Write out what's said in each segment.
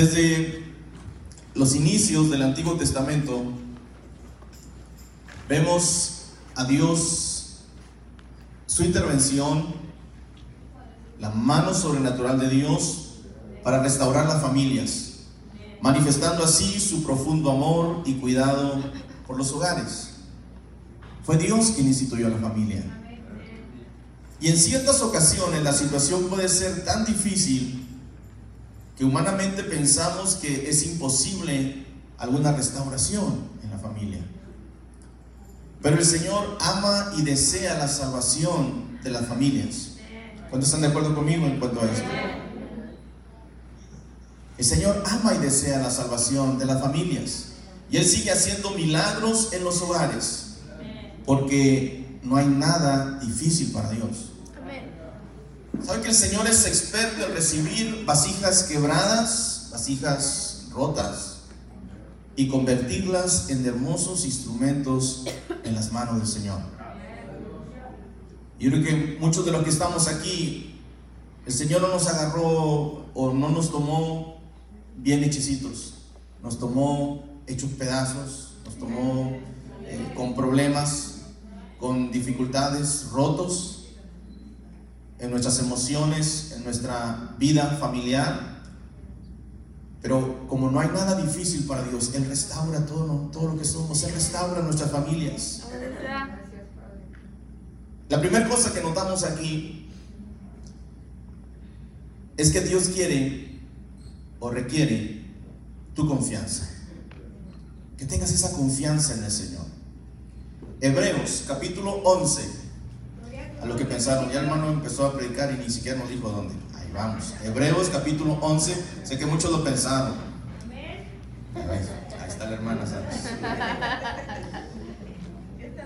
Desde los inicios del Antiguo Testamento vemos a Dios, su intervención, la mano sobrenatural de Dios para restaurar las familias, manifestando así su profundo amor y cuidado por los hogares. Fue Dios quien instituyó la familia. Y en ciertas ocasiones la situación puede ser tan difícil que humanamente pensamos que es imposible alguna restauración en la familia. Pero el Señor ama y desea la salvación de las familias. ¿Cuántos están de acuerdo conmigo en cuanto a esto? El Señor ama y desea la salvación de las familias. Y Él sigue haciendo milagros en los hogares. Porque no hay nada difícil para Dios. ¿Sabe que el Señor es experto en recibir vasijas quebradas, vasijas rotas, y convertirlas en hermosos instrumentos en las manos del Señor? Yo creo que muchos de los que estamos aquí, el Señor no nos agarró o no nos tomó bien hechicitos, nos tomó hechos pedazos, nos tomó eh, con problemas, con dificultades, rotos en nuestras emociones, en nuestra vida familiar. Pero como no hay nada difícil para Dios, Él restaura todo, lo que somos, Él restaura nuestras familias. La primera cosa que notamos aquí es que Dios quiere o requiere tu confianza. Que tengas esa confianza en el Señor. Hebreos capítulo 11 a lo que pensaron. Ya el hermano empezó a predicar y ni siquiera nos dijo dónde. Ahí vamos. Hebreos capítulo 11. Sé que muchos lo pensaron. Ahí está la hermana, ¿sabes?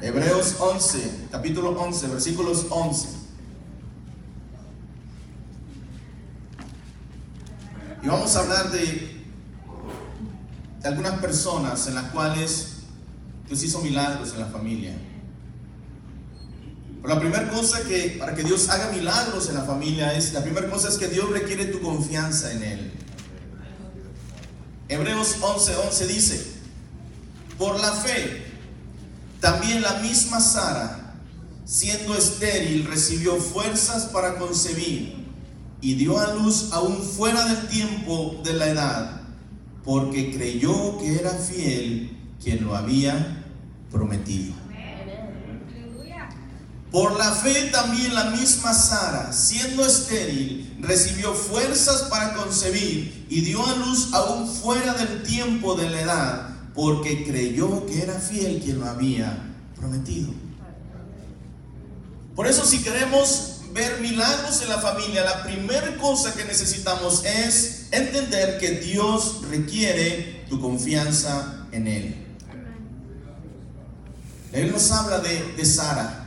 Hebreos 11, capítulo 11, versículos 11. Y vamos a hablar de, de algunas personas en las cuales Dios hizo milagros en la familia la primera cosa que, para que Dios haga milagros en la familia es, la primera cosa es que Dios requiere tu confianza en Él. Hebreos 11:11 11 dice, por la fe, también la misma Sara, siendo estéril, recibió fuerzas para concebir y dio a luz aún fuera del tiempo de la edad, porque creyó que era fiel quien lo había prometido. Por la fe también la misma Sara, siendo estéril, recibió fuerzas para concebir y dio a luz aún fuera del tiempo de la edad, porque creyó que era fiel quien lo había prometido. Por eso si queremos ver milagros en la familia, la primera cosa que necesitamos es entender que Dios requiere tu confianza en Él. Él nos habla de, de Sara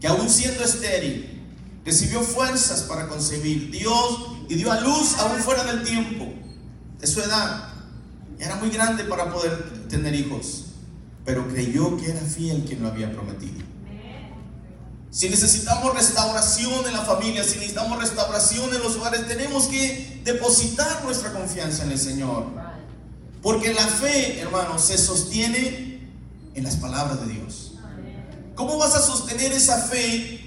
que aún siendo estéril, recibió fuerzas para concebir. Dios y dio a luz aún fuera del tiempo de su edad. Era muy grande para poder tener hijos, pero creyó que era fiel quien lo había prometido. Si necesitamos restauración en la familia, si necesitamos restauración en los hogares, tenemos que depositar nuestra confianza en el Señor. Porque la fe, hermano, se sostiene en las palabras de Dios. ¿Cómo vas a sostener esa fe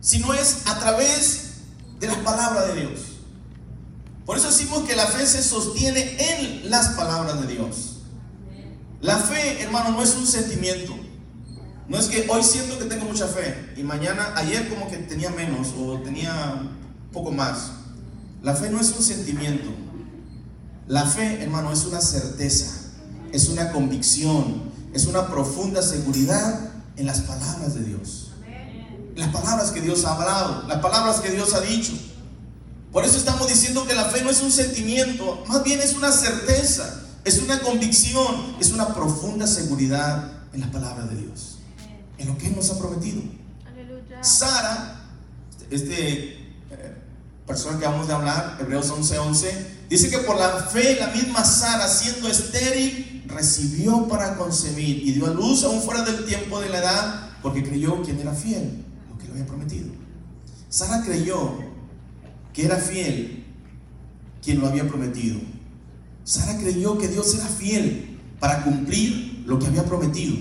si no es a través de las palabras de Dios? Por eso decimos que la fe se sostiene en las palabras de Dios. La fe, hermano, no es un sentimiento. No es que hoy siento que tengo mucha fe y mañana, ayer como que tenía menos o tenía poco más. La fe no es un sentimiento. La fe, hermano, es una certeza, es una convicción, es una profunda seguridad en las palabras de Dios. Las palabras que Dios ha hablado, las palabras que Dios ha dicho. Por eso estamos diciendo que la fe no es un sentimiento, más bien es una certeza, es una convicción, es una profunda seguridad en las palabras de Dios, en lo que Él nos ha prometido. Sara, este persona que vamos a hablar, Hebreos 11:11, 11, dice que por la fe la misma Sara, siendo estéril, recibió para concebir y dio a luz aún fuera del tiempo de la edad porque creyó quien era fiel, lo que le había prometido. Sara creyó que era fiel quien lo había prometido. Sara creyó que Dios era fiel para cumplir lo que había prometido.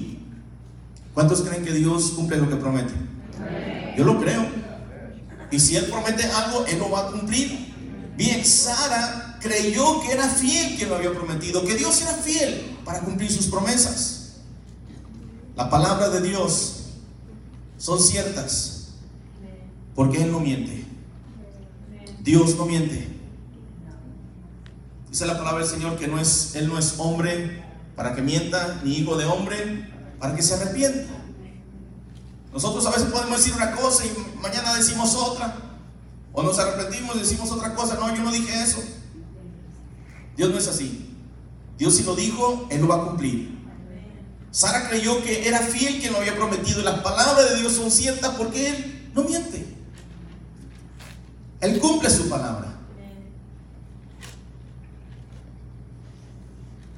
¿Cuántos creen que Dios cumple lo que promete? Yo lo creo. Y si Él promete algo, Él lo va a cumplir. Bien, Sara creyó que era fiel quien lo había prometido, que Dios era fiel para cumplir sus promesas. La palabra de Dios son ciertas porque Él no miente. Dios no miente. Dice la palabra del Señor que no es, Él no es hombre para que mienta, ni hijo de hombre para que se arrepienta. Nosotros a veces podemos decir una cosa y mañana decimos otra. O nos arrepentimos y decimos otra cosa. No, yo no dije eso. Dios no es así. Dios si lo dijo, Él lo va a cumplir. Sara creyó que era fiel quien lo había prometido. Y las palabras de Dios son ciertas porque Él no miente. Él cumple su palabra.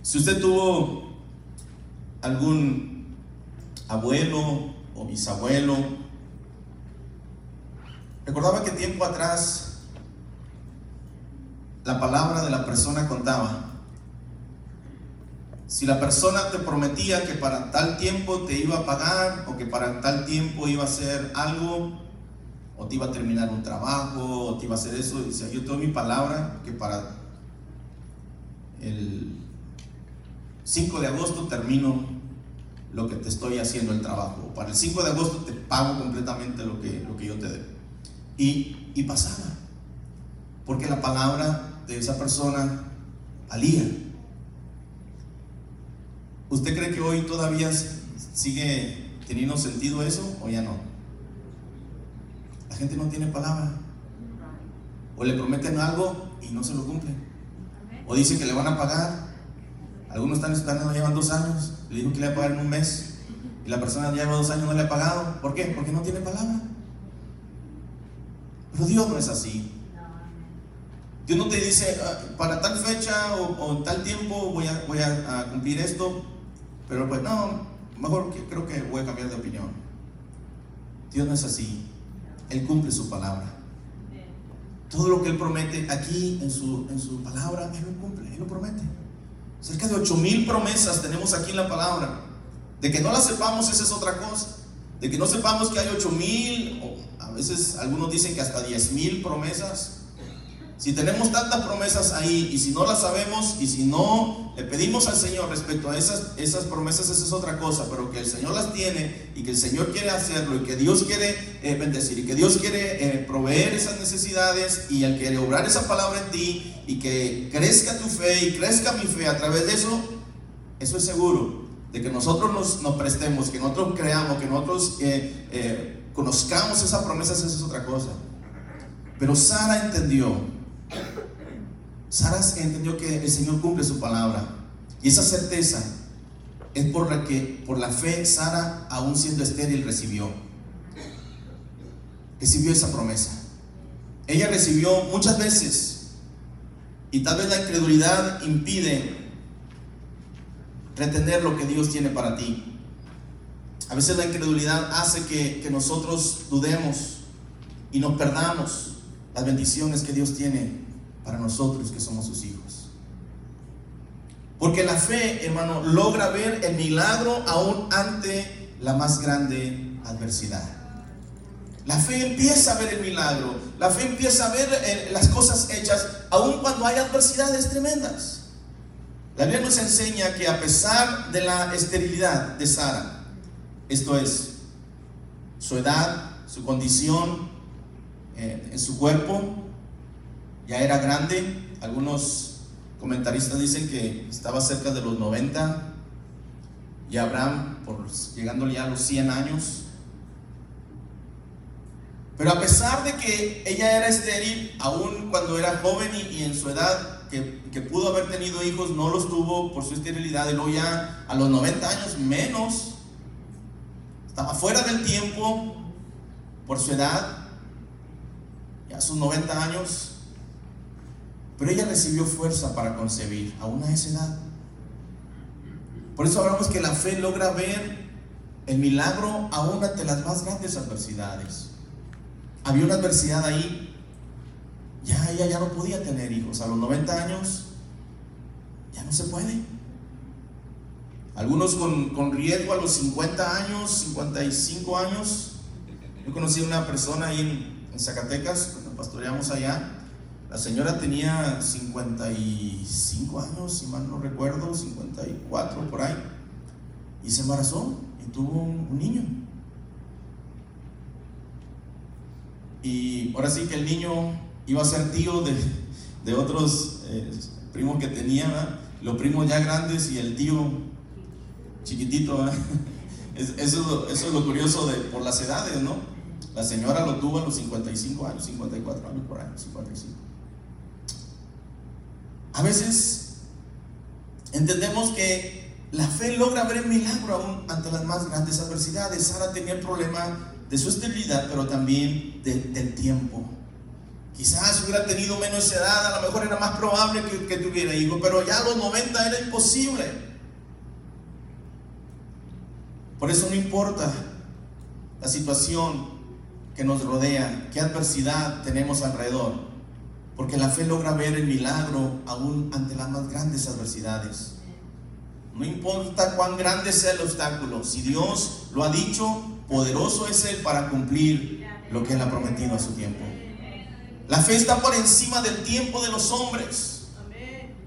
Si usted tuvo algún abuelo o bisabuelo, recordaba que tiempo atrás la palabra de la persona contaba. Si la persona te prometía que para tal tiempo te iba a pagar o que para tal tiempo iba a hacer algo, o te iba a terminar un trabajo, o te iba a hacer eso, dice, yo tengo mi palabra que para el 5 de agosto termino lo que te estoy haciendo el trabajo. Para el 5 de agosto te pago completamente lo que, lo que yo te debo. Y, y pasaba. Porque la palabra de esa persona valía. ¿Usted cree que hoy todavía sigue teniendo sentido eso o ya no? La gente no tiene palabra. O le prometen algo y no se lo cumplen. O dicen que le van a pagar algunos están esperando, llevan dos años, le dijo que le iba a pagar en un mes, y la persona lleva dos años no le ha pagado. ¿Por qué? Porque no tiene palabra. Pero Dios no es así. Dios no te dice, ah, para tal fecha o, tal tiempo voy, a, voy a, cumplir esto, pero pues no, mejor creo que voy a cambiar de opinión. Dios no es así. Él cumple su palabra. Todo lo que Él promete aquí en su, en su palabra, Él lo cumple, Él lo promete. Cerca de ocho mil promesas tenemos aquí en la palabra. De que no las sepamos, esa es otra cosa. De que no sepamos que hay ocho mil, o a veces algunos dicen que hasta diez mil promesas. Si tenemos tantas promesas ahí y si no las sabemos y si no le pedimos al Señor respecto a esas, esas promesas, esa es otra cosa, pero que el Señor las tiene y que el Señor quiere hacerlo y que Dios quiere eh, bendecir y que Dios quiere eh, proveer esas necesidades y el quiere obrar esa palabra en ti y que crezca tu fe y crezca mi fe a través de eso, eso es seguro, de que nosotros nos, prestemos, que nosotros creamos, que nosotros eh, conozcamos esas promesas, esa es otra cosa. Pero Sara entendió Sara entendió que el Señor cumple su palabra. Y esa certeza es por la que, por la fe, Sara, aún siendo estéril, recibió. Recibió esa promesa. Ella recibió muchas veces. Y tal vez la incredulidad impide retener lo que Dios tiene para ti. A veces la incredulidad hace que, que nosotros dudemos y nos perdamos las bendiciones que Dios tiene para nosotros que somos sus hijos. Porque la fe, hermano, logra ver el milagro aún ante la más grande adversidad. La fe empieza a ver el milagro, la fe empieza a ver eh, las cosas hechas aún cuando hay adversidades tremendas. La Biblia nos enseña que a pesar de la esterilidad de Sara, esto es, su edad, su condición eh, en su cuerpo, ya era grande. Algunos comentaristas dicen que estaba cerca de los 90. Y Abraham, por, llegándole a los 100 años. Pero a pesar de que ella era estéril, aún cuando era joven y, en su edad, que, que, pudo haber tenido hijos, no los tuvo por su esterilidad. Y luego ya a los 90 años menos, estaba fuera del tiempo por su edad. Ya a sus 90 años, pero ella recibió fuerza para concebir, aún a esa edad. Por eso hablamos que la fe logra ver el milagro aún ante las más grandes adversidades. Había una adversidad ahí, ya ella ya no podía tener hijos. A los 90 años ya no se puede. Algunos con, riesgo a los 50 años, 55 años. Yo conocí a una persona ahí en Zacatecas, cuando pastoreamos allá. La señora tenía 55 años, si mal no recuerdo, 54 por ahí. Y se embarazó y tuvo un niño. Y ahora sí que el niño iba a ser tío de, otros eh, primos que tenía, los primos ya grandes y el tío chiquitito. eso, es lo curioso de, por las edades, ¿no? La señora lo tuvo a los 55 años, 54 años por año, 55. A veces entendemos que la fe logra ver milagro aún ante las más grandes adversidades. Sara tenía el problema de su esterilidad, pero también del tiempo. Quizás hubiera tenido menos edad, a lo mejor era más probable que, que tuviera hijos, pero ya a los 90 era imposible. Por eso no importa la situación que nos rodea, qué adversidad tenemos alrededor, porque la fe logra ver el milagro aún ante las más grandes adversidades. No importa cuán grande sea el obstáculo, si Dios lo ha dicho, poderoso es Él para cumplir lo que Él ha prometido a su tiempo. La fe está por encima del tiempo de los hombres.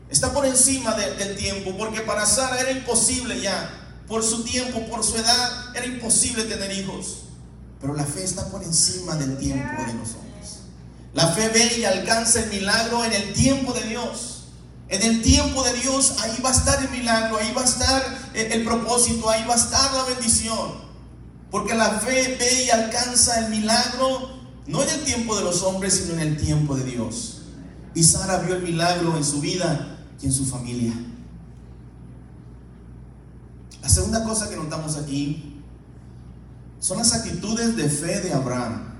Está por encima del tiempo, porque para Sara era imposible ya. Por su tiempo, por su edad, era imposible tener hijos. Pero la fe está por encima del tiempo de los hombres. La fe ve y alcanza el milagro en el tiempo de Dios. En el tiempo de Dios, ahí va a estar el milagro, ahí va a estar el propósito, ahí va a estar la bendición. Porque la fe ve y alcanza el milagro no en el tiempo de los hombres, sino en el tiempo de Dios. Y Sara vio el milagro en su vida y en su familia. La segunda cosa que notamos aquí son las actitudes de fe de Abraham.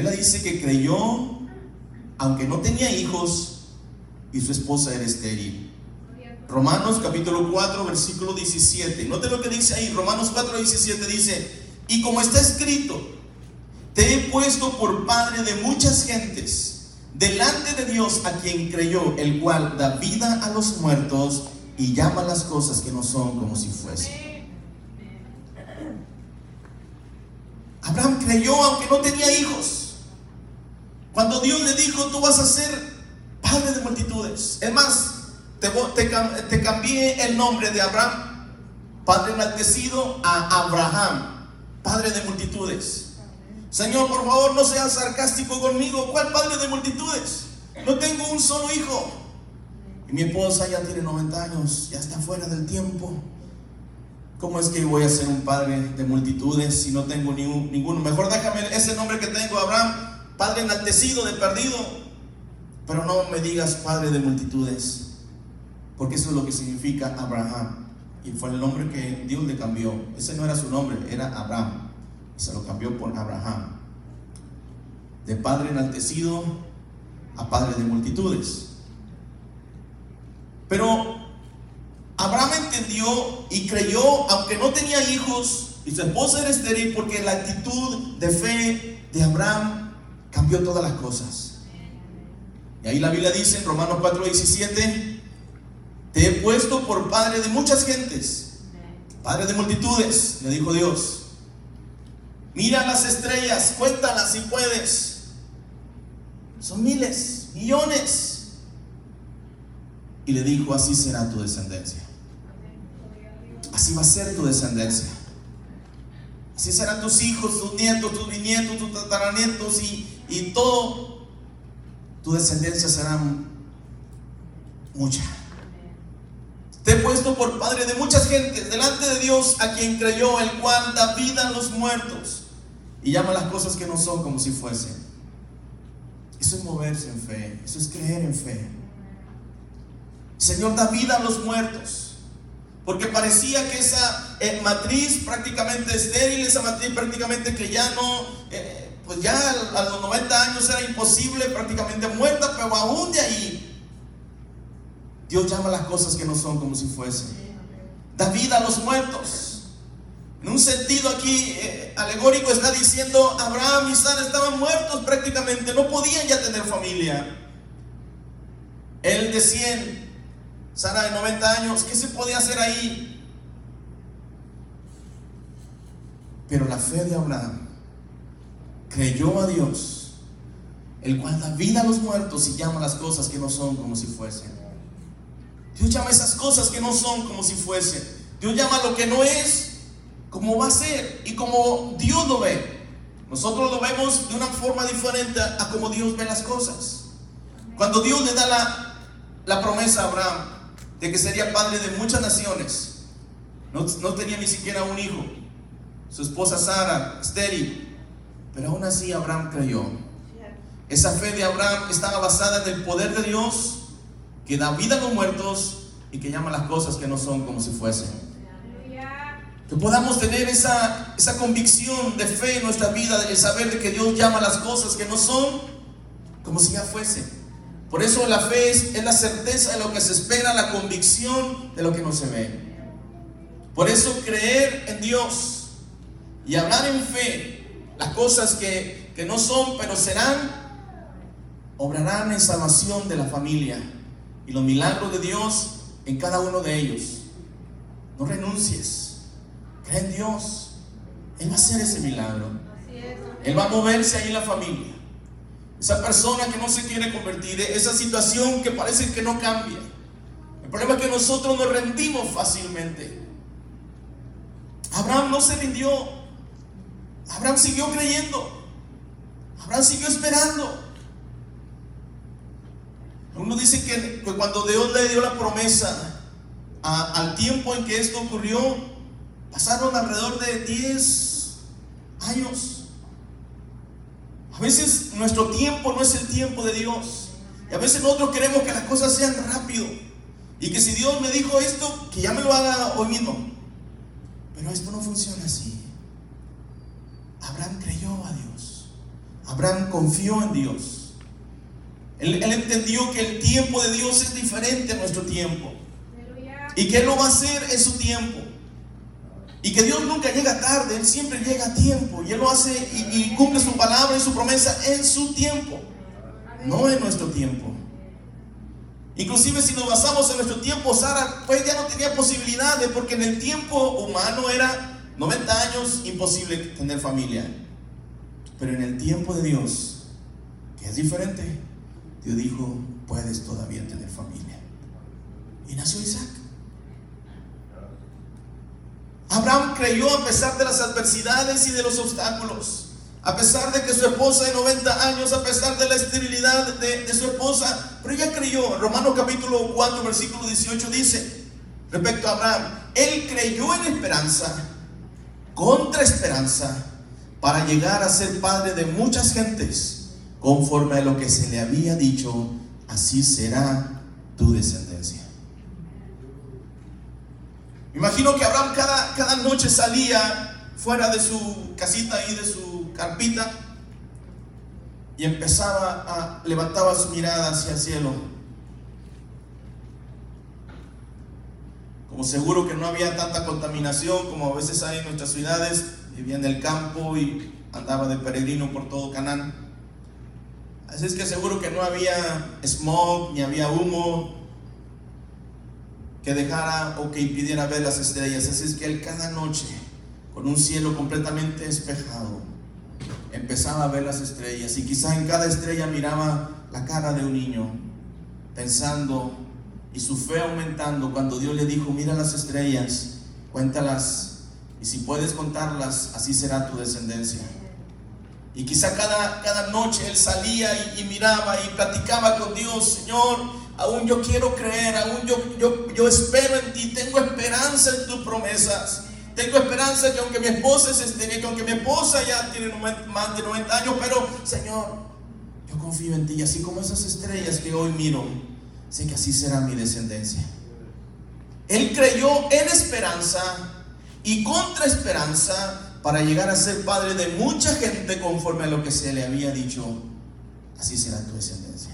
La dice que creyó, aunque no tenía hijos, y su esposa era estéril. Romanos capítulo 4, versículo 17. Note lo que dice ahí. Romanos 4, 17 dice, y como está escrito, te he puesto por padre de muchas gentes, delante de Dios a quien creyó, el cual da vida a los muertos y llama las cosas que no son como si fuesen. Abraham creyó aunque no tenía hijos. Cuando Dios le dijo, tú vas a ser padre de multitudes. Es más, te, cambié el nombre de Abraham, padre enaltecido, a Abraham, padre de multitudes. Señor, por favor, no seas sarcástico conmigo. ¿Cuál padre de multitudes? No tengo un solo hijo. Y mi esposa ya tiene 90 años, ya está fuera del tiempo. ¿Cómo es que voy a ser un padre de multitudes si no tengo ninguno? Mejor déjame ese nombre que tengo, Abraham, padre enaltecido, de perdido. Pero no me digas padre de multitudes porque eso es lo que significa Abraham. Y fue el nombre que Dios le cambió. Ese no era su nombre, era Abraham. Se lo cambió por Abraham. De padre enaltecido a padre de multitudes. Pero Abraham entendió y creyó, aunque no tenía hijos, y su esposa era estéril, porque la actitud de fe de Abraham cambió todas las cosas. Y ahí la Biblia dice en Romanos 4:17, te he puesto por padre de muchas gentes, padre de multitudes, le dijo Dios. Mira las estrellas, cuéntalas si puedes. Son miles, millones. Y le dijo, así será tu descendencia. Así va a ser tu descendencia. Así serán tus hijos, tus nietos, tus bisnietos, tus tataranietos y, y todo. Tu descendencia será mucha. Te he puesto por padre de muchas gentes, delante de Dios a quien creyó, el cual da vida a los muertos y llama las cosas que no son como si fuesen. Eso es moverse en fe, eso es creer en fe. Señor da vida a los muertos, porque parecía que esa eh, matriz prácticamente estéril, esa matriz prácticamente que ya no, eh, pues ya a los 90 años era imposible, prácticamente muerta, pero aún de ahí Dios llama las cosas que no son como si fuesen. Da vida a los muertos. En un sentido aquí eh, alegórico está diciendo, Abraham y Sara estaban muertos prácticamente, no podían ya tener familia. Él de 100, Sara de 90 años, ¿qué se podía hacer ahí? Pero la fe de Abraham creyó a Dios, el cual da vida a los muertos y llama las cosas que no son como si fuesen. Dios llama esas cosas que no son como si fuesen. Dios llama lo que no es como va a ser y como Dios lo ve. Nosotros lo vemos de una forma diferente a como Dios ve las cosas. Cuando Dios le da la, la promesa a Abraham de que sería padre de muchas naciones, no, no tenía ni siquiera un hijo. Su esposa Sara, estéril, pero aún así Abraham creyó. Esa fe de Abraham estaba basada en el poder de Dios que da vida a los muertos y que llama las cosas que no son como si fuesen. Que podamos tener esa, esa convicción de fe en nuestra vida, de saber de que Dios llama las cosas que no son como si ya fuesen. Por eso la fe es, es la certeza de lo que se espera, la convicción de lo que no se ve. Por eso creer en Dios y hablar en fe las cosas que, que no son, pero serán, obrarán en salvación de la familia y los milagros de Dios en cada uno de ellos. No renuncies, cree en Dios. Él va a hacer ese milagro. Él va a moverse ahí en la familia. Esa persona que no se quiere convertir, esa situación que parece que no cambia. El problema es que nosotros nos rendimos fácilmente. Abraham no se rindió. Abraham siguió creyendo. Abraham siguió esperando. Uno dice que, cuando Dios le dio la promesa al tiempo en que esto ocurrió, pasaron alrededor de 10 años. A veces nuestro tiempo no es el tiempo de Dios. Y a veces nosotros queremos que las cosas sean rápido. Y que si Dios me dijo esto, que ya me lo haga hoy mismo. Pero esto no funciona así. Abraham creyó a Dios. Abraham confió en Dios. Él, entendió que el tiempo de Dios es diferente a nuestro tiempo. Y que Él lo va a hacer en su tiempo. Y que Dios nunca llega tarde, Él siempre llega a tiempo. Y Él lo hace y, cumple su palabra y su promesa en su tiempo. No en nuestro tiempo. Inclusive si nos basamos en nuestro tiempo, Sara pues ya no tenía posibilidades porque en el tiempo humano era 90 años, imposible tener familia. Pero en el tiempo de Dios, que es diferente, Dios dijo, puedes todavía tener familia. Y nació Isaac. Abraham creyó a pesar de las adversidades y de los obstáculos. A pesar de que su esposa de 90 años, a pesar de la esterilidad de, su esposa, pero ella creyó. Romano capítulo 4, versículo 18 dice, respecto a Abraham, él creyó en esperanza contra esperanza para llegar a ser padre de muchas gentes, conforme a lo que se le había dicho, así será tu descendencia. Imagino que Abraham cada, cada noche salía fuera de su casita y de su carpita y empezaba a levantaba su mirada hacia el cielo Como seguro que no había tanta contaminación como a veces hay en nuestras ciudades, vivía en el campo y andaba de peregrino por todo Canaán. Así es que seguro que no había smog ni había humo que dejara o que impidiera ver las estrellas. Así es que él cada noche, con un cielo completamente despejado, empezaba a ver las estrellas y quizá en cada estrella miraba la cara de un niño, pensando y su fe aumentando cuando Dios le dijo, mira las estrellas, cuéntalas, y si puedes contarlas, así será tu descendencia. Y quizá cada, cada noche él salía y, miraba y platicaba con Dios, Señor, aún yo quiero creer, aún yo, yo, yo espero en ti, tengo esperanza en tus promesas. Tengo esperanza que aunque mi esposa es estéril, que aunque mi esposa ya tiene más de 90 años, pero Señor, yo confío en ti. Y así como esas estrellas que hoy miro, sé que así será mi descendencia. Él creyó en esperanza y contra esperanza para llegar a ser padre de mucha gente conforme a lo que se le había dicho. Así será tu descendencia.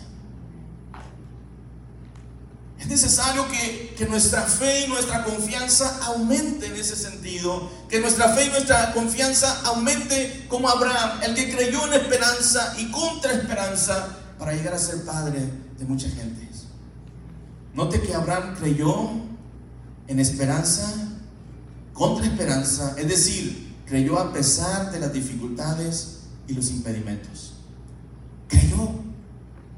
Es necesario que, que, nuestra fe y nuestra confianza aumente en ese sentido. Que nuestra fe y nuestra confianza aumente como Abraham, el que creyó en esperanza y contra esperanza para llegar a ser padre de mucha gente. Note que Abraham creyó en esperanza contra esperanza, es decir, creyó a pesar de las dificultades y los impedimentos. Creyó.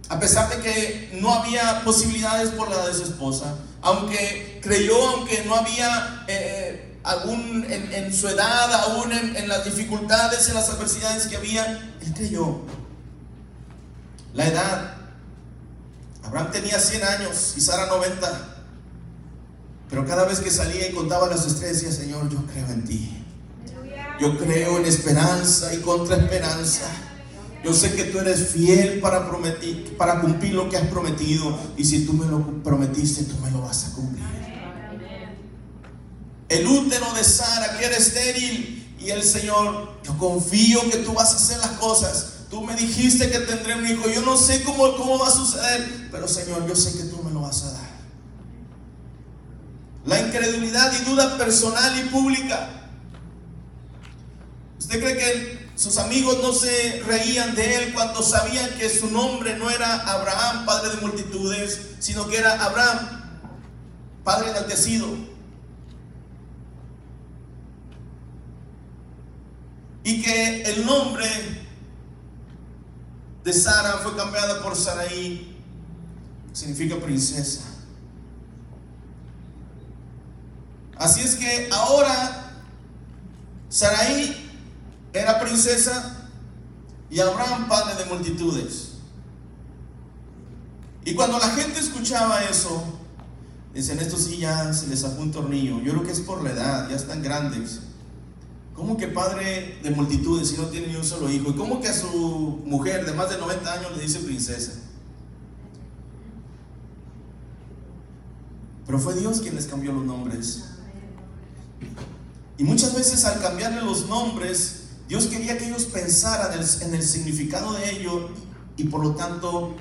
A pesar de que no había posibilidades por la de su esposa, aunque creyó, aunque no había eh, algún en, su edad, aún en, las dificultades, en las adversidades que había, él creyó. La edad. Abraham tenía 100 años y Sara 90. Pero cada vez que salía y contaba las estrellas, Señor, yo creo en ti. Yo creo en esperanza y contra esperanza. Yo sé que tú eres fiel para, prometir, para cumplir lo que has prometido. Y si tú me lo prometiste, tú me lo vas a cumplir. El útero de Sara, que era estéril, y el Señor, yo confío que tú vas a hacer las cosas. Tú me dijiste que tendré un hijo. Yo no sé cómo, cómo va a suceder, pero Señor, yo sé que tú me lo vas a dar. La incredulidad y duda personal y pública ¿Usted cree que sus amigos no se reían de él cuando sabían que su nombre no era Abraham, padre de multitudes, sino que era Abraham, padre enaltecido? Y que el nombre de Sara fue cambiada por Saraí, significa princesa. Así es que ahora Saraí era princesa y Abraham padre de multitudes. Y cuando la gente escuchaba eso, dicen, esto sí ya se les apunta un tornillo. Yo creo que es por la edad, ya están grandes. ¿Cómo que padre de multitudes si no tiene ni un solo hijo? ¿Y cómo que a su mujer de más de 90 años le dice princesa? Pero fue Dios quien les cambió los nombres. Y muchas veces al cambiarle los nombres, Dios quería que ellos pensaran en el significado de ello y por lo tanto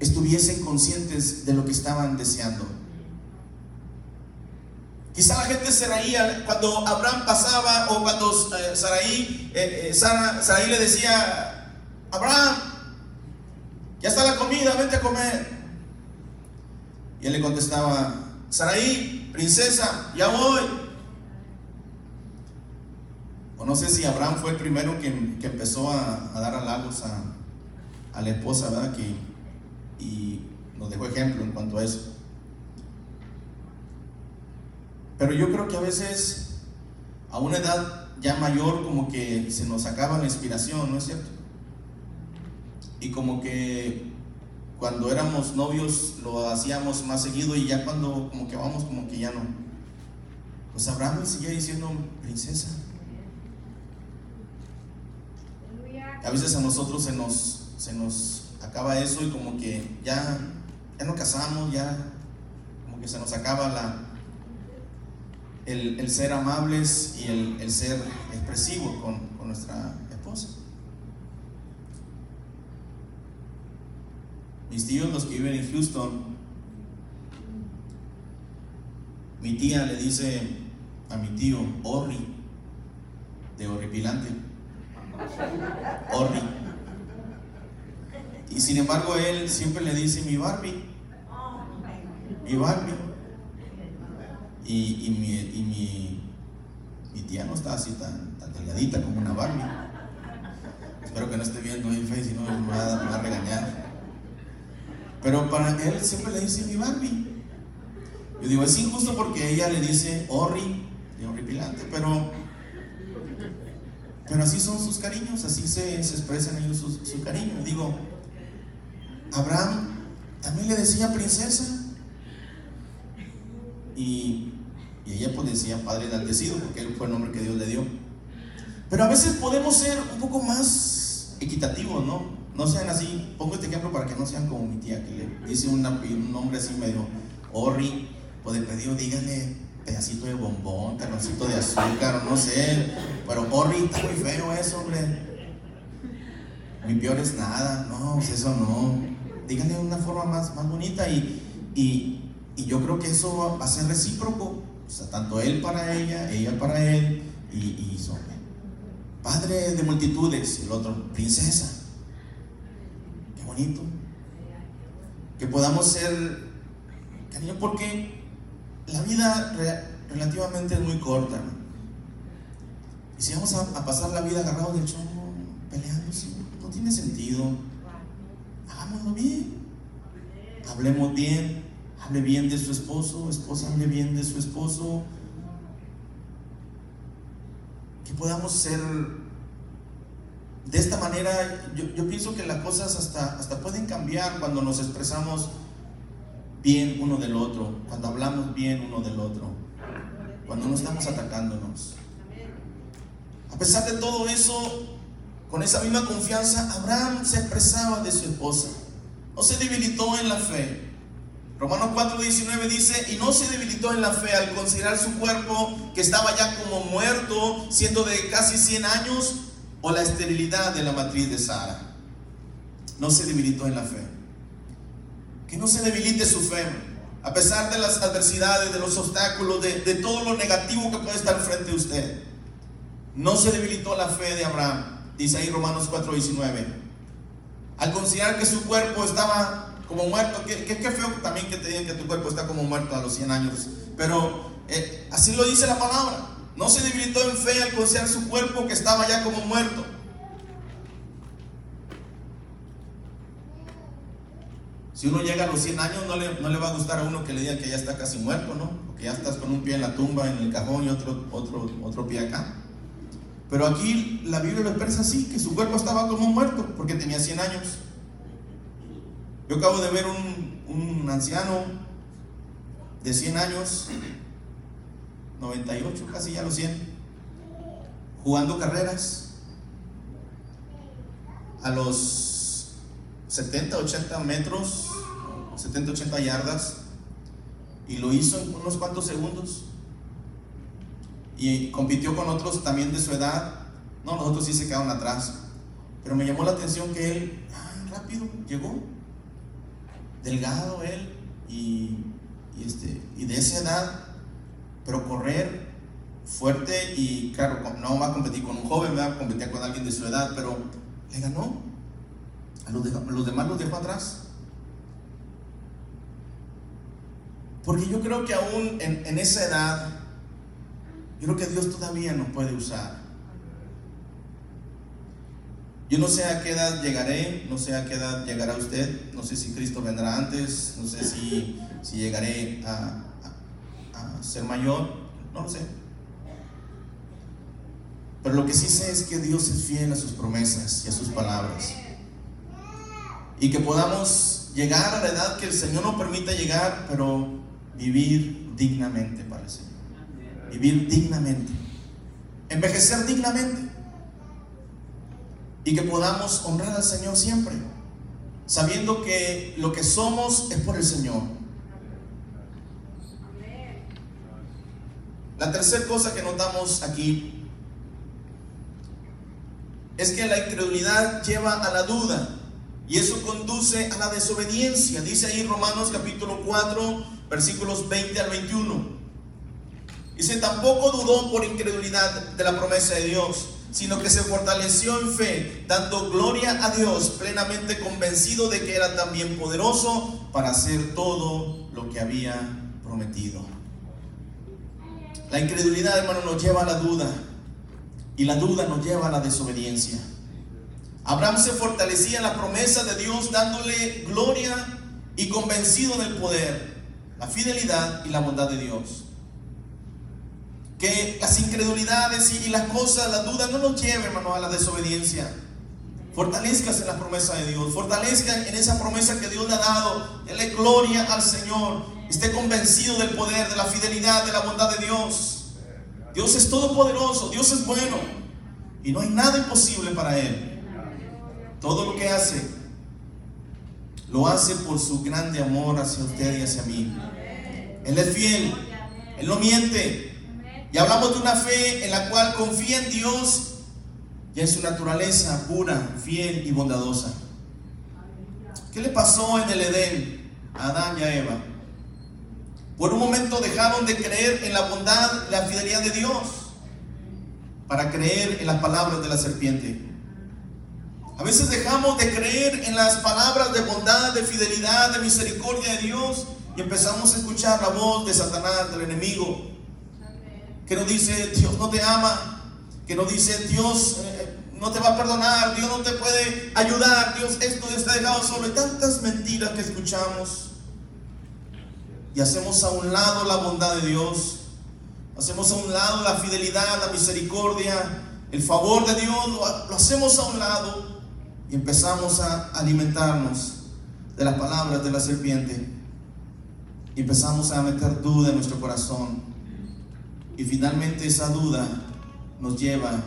estuviesen conscientes de lo que estaban deseando. Quizá la gente se reía cuando Abraham pasaba o cuando eh, Saraí, eh, eh, le decía, Abraham, ya está la comida, vente a comer. Y él le contestaba, Saraí, princesa, ya voy. No sé si Abraham fue el primero que, empezó a, dar halagos a, a la esposa, ¿verdad? Que, y nos dejó ejemplo en cuanto a eso. Pero yo creo que a veces, a una edad ya mayor, como que se nos acaba la inspiración, ¿no es cierto? Y como que cuando éramos novios lo hacíamos más seguido y ya cuando como que vamos como que ya no. Pues Abraham sigue diciendo princesa. A veces a nosotros se nos, se nos acaba eso y como que ya, ya no casamos, ya como que se nos acaba la, el, ser amables y el, ser expresivos con, con nuestra esposa. Mis tíos, los que viven en Houston, mi tía le dice a mi tío Orri, de horripilante. Orri. Y sin embargo él siempre le dice mi Barbie. Mi Barbie. Y, mi, y mi, tía no está así tan, tan delgadita como una Barbie. Espero que no esté viendo el Face, si no me va, a, me va a regañar. Pero para él siempre le dice mi Barbie. Yo digo, es injusto porque ella le dice Orri, de horripilante, pero pero así son sus cariños, así se, se expresan ellos su, cariño. Digo, Abraham también le decía princesa. Y, y ella pues decía padre enaltecido, porque él fue el nombre que Dios le dio. Pero a veces podemos ser un poco más equitativos, ¿no? No sean así, pongo este ejemplo para que no sean como mi tía, que le dice un nombre así medio horri, pues de pedido díganle pedacito de bombón, taloncito de azúcar, no sé. Pero Orri, está muy feo eso, hombre. Mi peor es nada, no, pues eso no. Díganle una forma más, más bonita y, Y, yo creo que eso va a ser recíproco. O sea, tanto él para ella, ella para él, y, y son padre de multitudes, el otro princesa. Qué bonito. Que podamos ser, cariño, porque la vida relativamente es muy corta. Y si vamos a, pasar la vida agarrados del chongo, peleando, no tiene sentido. Hagámoslo bien. Hablemos bien. Hable bien de su esposo, esposa hable bien de su esposo. Que podamos ser de esta manera, yo, pienso que las cosas hasta, hasta pueden cambiar cuando nos expresamos bien uno del otro, cuando hablamos bien uno del otro, cuando no estamos atacándonos. A pesar de todo eso, con esa misma confianza, Abraham se expresaba de su esposa. No se debilitó en la fe. Romanos 4:19 dice, y no se debilitó en la fe al considerar su cuerpo que estaba ya como muerto, siendo de casi 100 años, o la esterilidad de la matriz de Sara. No se debilitó en la fe. Que no se debilite su fe, a pesar de las adversidades, de los obstáculos, de, de todo lo negativo que puede estar frente a usted. No se debilitó la fe de Abraham, dice ahí Romanos 4:19. Al considerar que su cuerpo estaba como muerto, que, feo también que te digan que tu cuerpo está como muerto a los 100 años, pero eh, así lo dice la palabra. No se debilitó en fe al considerar su cuerpo que estaba ya como muerto. Si uno llega a los 100 años, no le, no le, va a gustar a uno que le digan que ya está casi muerto, ¿no? que ya estás con un pie en la tumba, en el cajón y otro, otro, otro pie acá. Pero aquí la Biblia lo expresa así, que su cuerpo estaba como muerto, porque tenía 100 años. Yo acabo de ver un, un anciano de 100 años, 98, casi ya los 100, jugando carreras a los 70, 80 metros, 70, 80 yardas, y lo hizo en unos cuantos segundos y compitió con otros también de su edad. No, nosotros sí se quedaron atrás. Pero me llamó la atención que él, rápido, llegó. Delgado él y, este, y de esa edad, pero correr fuerte y claro, no va a competir con un joven, va a competir con alguien de su edad, pero le ganó. A los, demás los dejó atrás. Porque yo creo que aún en, esa edad, yo creo que Dios todavía nos puede usar. Yo no sé a qué edad llegaré, no sé a qué edad llegará usted, no sé si Cristo vendrá antes, no sé si, llegaré a, ser mayor, no lo sé. Pero lo que sí sé es que Dios es fiel a sus promesas y a sus palabras. Y que podamos llegar a la edad que el Señor nos permita llegar, pero vivir dignamente para el Señor. Vivir dignamente, envejecer dignamente. Y que podamos honrar al Señor siempre, sabiendo que lo que somos es por el Señor. La tercera cosa que notamos aquí es que la incredulidad lleva a la duda y eso conduce a la desobediencia. Dice ahí Romanos capítulo 4, versículos 20 al 21. Dice, tampoco dudó por incredulidad de la promesa de Dios, sino que se fortaleció en fe, dando gloria a Dios, plenamente convencido de que era también poderoso para hacer todo lo que había prometido. La incredulidad, hermano, nos lleva a la duda, y la duda nos lleva a la desobediencia. Abraham se fortalecía en la promesa de Dios, dándole gloria y convencido del poder, la fidelidad y la bondad de Dios. Que las incredulidades y, las cosas, las dudas no nos lleven, hermano, a la desobediencia. Fortalezcas en la promesa de Dios. Fortalezca en esa promesa que Dios le ha dado. Dele gloria al Señor. Esté convencido del poder, de la fidelidad, de la bondad de Dios. Dios es todopoderoso. Dios es bueno. Y no hay nada imposible para Él. Todo lo que hace, lo hace por su grande amor hacia usted y hacia mí. Él es fiel. Él no miente. Y hablamos de una fe en la cual confía en Dios y en su naturaleza pura, fiel y bondadosa. ¿Qué le pasó en el Edén a Adán y a Eva? Por un momento dejaron de creer en la bondad, la fidelidad de Dios, para creer en las palabras de la serpiente. A veces dejamos de creer en las palabras de bondad, de fidelidad, de misericordia de Dios y empezamos a escuchar la voz de Satanás, del enemigo, que nos dice, Dios no te ama, que nos dice, Dios eh, no te va a perdonar, Dios no te puede ayudar, Dios esto, Dios te ha dejado solo. Y tantas mentiras que escuchamos y hacemos a un lado la bondad de Dios, hacemos a un lado la fidelidad, la misericordia, el favor de Dios, lo, hacemos a un lado y empezamos a alimentarnos de las palabras de la serpiente empezamos a meter duda en nuestro corazón y finalmente esa duda nos lleva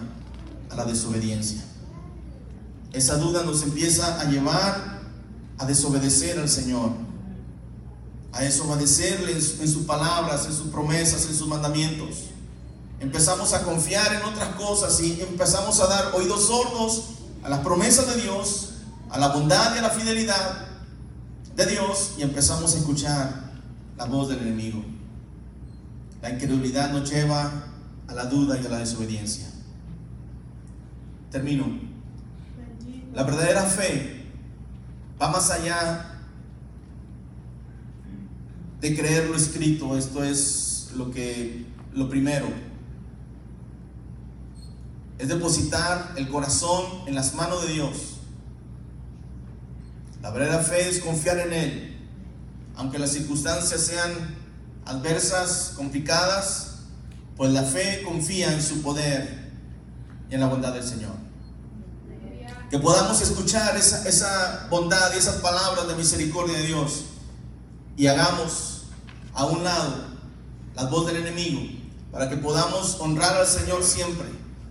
a la desobediencia. Esa duda nos empieza a llevar a desobedecer al Señor a desobedecerle en, sus palabras, en sus promesas, en sus mandamientos. Empezamos a confiar en otras cosas y empezamos a dar oídos sordos a las promesas de Dios, a la bondad y a la fidelidad de Dios y empezamos a escuchar la voz del enemigo. La incredulidad nos lleva a la duda y a la desobediencia. Termino. La verdadera fe va más allá de creer lo escrito. Esto es lo que lo primero. Es depositar el corazón en las manos de Dios. La verdadera fe es confiar en Él. Aunque las circunstancias sean adversas, complicadas, pues la fe confía en su poder y en la bondad del Señor. Que podamos escuchar esa, bondad y esas palabras de misericordia de Dios y hagamos a un lado las voz del enemigo para que podamos honrar al Señor siempre,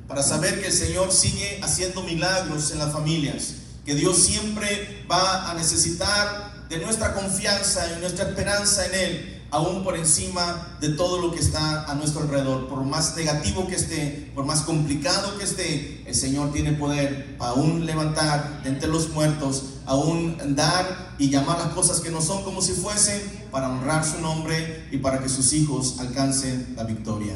para saber que el Señor sigue haciendo milagros en las familias, que Dios siempre va a necesitar de nuestra confianza y nuestra esperanza en Él aún por encima de todo lo que está a nuestro alrededor. Por más negativo que esté, por más complicado que esté, el Señor tiene poder aún levantar de entre los muertos, aún dar y llamar las cosas que no son como si fuesen para honrar su nombre y para que sus hijos alcancen la victoria.